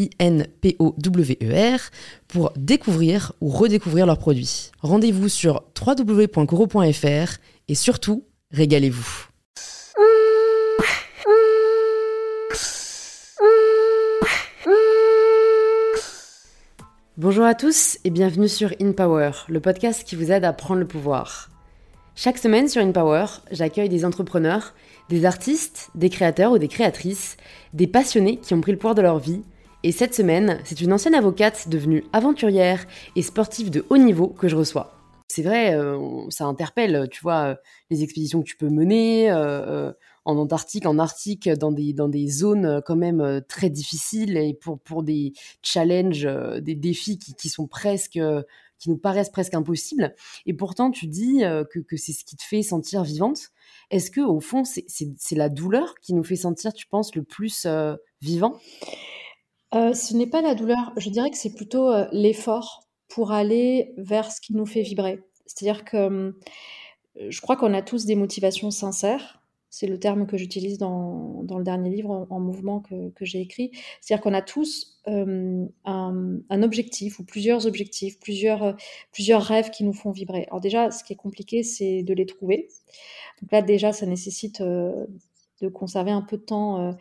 I-N-P-O-W-E-R, pour découvrir ou redécouvrir leurs produits. Rendez-vous sur www.coro.fr et surtout, régalez-vous. Bonjour à tous et bienvenue sur InPower, le podcast qui vous aide à prendre le pouvoir. Chaque semaine sur InPower, j'accueille des entrepreneurs, des artistes, des créateurs ou des créatrices, des passionnés qui ont pris le pouvoir de leur vie et cette semaine, c'est une ancienne avocate devenue aventurière et sportive de haut niveau que je reçois. C'est vrai, euh, ça interpelle, tu vois, euh, les expéditions que tu peux mener euh, en Antarctique, en Arctique, dans des, dans des zones quand même très difficiles et pour, pour des challenges, des défis qui, qui sont presque qui nous paraissent presque impossibles. Et pourtant, tu dis que, que c'est ce qui te fait sentir vivante. Est-ce que au fond, c'est la douleur qui nous fait sentir, tu penses, le plus vivant? Euh, ce n'est pas la douleur, je dirais que c'est plutôt, euh, l'effort pour aller vers ce qui nous fait vibrer. C'est-à-dire que, hum, je crois qu'on a tous des motivations sincères. C'est le terme que j'utilise dans dans le dernier livre, En mouvement que que j'ai écrit. C'est-à-dire qu'on a tous, hum, un objectif ou plusieurs objectifs, plusieurs, euh, plusieurs rêves qui nous font vibrer. Alors déjà, ce qui est compliqué, c'est de les trouver. Donc là, déjà, ça nécessite, de conserver un peu de temps euh,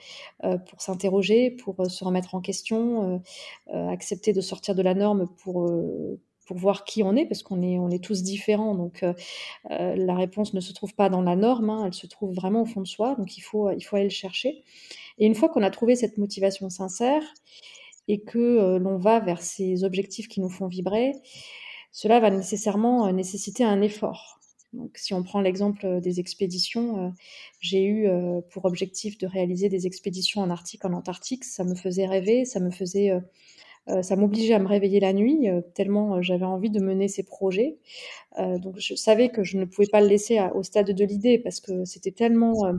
euh, pour s'interroger, pour euh, se remettre en question, accepter de sortir de la norme pour voir qui on est, parce qu'on est, on est tous différents. Donc, la réponse ne se trouve pas dans la norme, hein, elle se trouve vraiment au fond de soi. Donc, il faut, il faut aller le chercher. Et une fois qu'on a trouvé cette motivation sincère et que l'on va vers ces objectifs qui nous font vibrer, cela va nécessairement nécessiter un effort. Donc, si on prend l'exemple euh, des expéditions, euh, j'ai eu euh, pour objectif de réaliser des expéditions en Arctique, en Antarctique. Ça me faisait rêver, ça me faisait, ça m'obligeait à me réveiller la nuit tellement j'avais envie de mener ces projets. donc, je savais que je ne pouvais pas le laisser au stade de l'idée parce que c'était tellement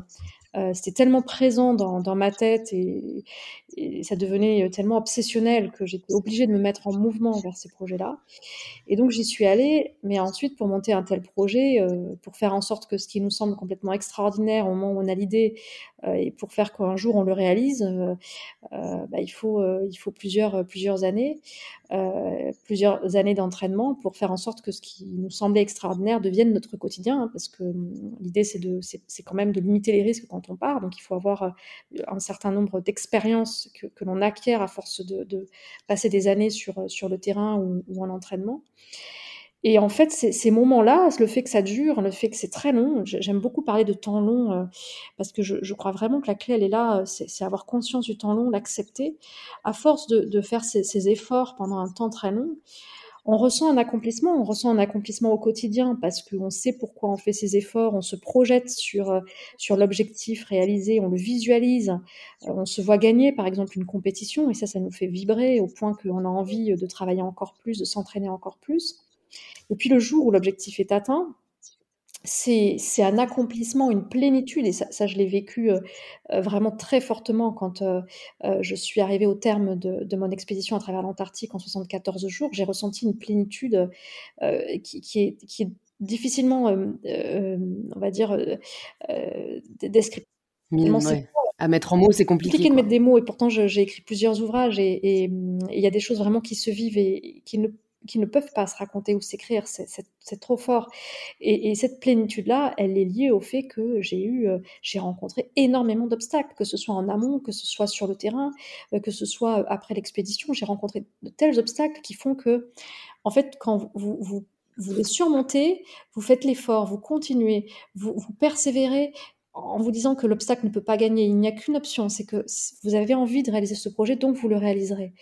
c'était tellement présent dans, ma tête et, ça devenait tellement obsessionnel que j'étais obligée de me mettre en mouvement vers ces projets-là. Et donc j'y suis allée, mais ensuite pour monter un tel projet, euh, pour faire en sorte que ce qui nous semble complètement extraordinaire au moment où on a l'idée euh, et pour faire qu'un jour on le réalise, euh, bah, il faut plusieurs années, plusieurs années d'entraînement pour faire en sorte que ce qui nous semblait extraordinaire devienne notre quotidien, hein, parce que hum, l'idée c'est quand même de limiter les risques quand on part, donc il faut avoir un certain nombre d'expériences que, l'on acquiert à force de, passer des années sur sur le terrain ou, ou en entraînement. Et en fait, ces, moments-là, le fait que ça dure, le fait que c'est très long, j'aime beaucoup parler de temps long euh, parce que je, crois vraiment que la clé, elle est là, euh, c'est avoir conscience du temps long, l'accepter. À force de, faire ces, efforts pendant un temps très long, on ressent un accomplissement, on ressent un accomplissement au quotidien parce qu'on sait pourquoi on fait ces efforts, on se projette sur, euh, sur l'objectif réalisé, on le visualise, on se voit gagner par exemple une compétition et ça, ça nous fait vibrer au point qu'on a envie de travailler encore plus, de s'entraîner encore plus. Et puis le jour où l'objectif est atteint, c'est un accomplissement, une plénitude, et ça, je l'ai vécu euh, euh, vraiment très fortement quand euh, je suis arrivée au terme de, mon expédition à travers l'Antarctique en 74 jours. J'ai ressenti une plénitude qui, est, qui, est, difficilement, on va dire, descriptive. À mettre en mots, c'est compliqué. compliqué de mettre des mots, et pourtant j'ai écrit plusieurs ouvrages, et il y a des choses vraiment qui se vivent et qui ne qui ne peuvent pas se raconter ou s'écrire, c'est trop fort. Et, cette plénitude-là, elle est liée au fait que j'ai eu, euh, j'ai rencontré énormément d'obstacles, que ce soit en amont, que ce soit sur le terrain, euh, que ce soit euh, après l'expédition. J'ai rencontré de tels obstacles qui font que, en fait, quand vous, vous les surmontez, vous faites l'effort, vous continuez, vous, vous persévérez en vous disant que l'obstacle ne peut pas gagner. Il n'y a qu'une option, c'est que vous avez envie de réaliser ce projet, donc vous le réaliserez.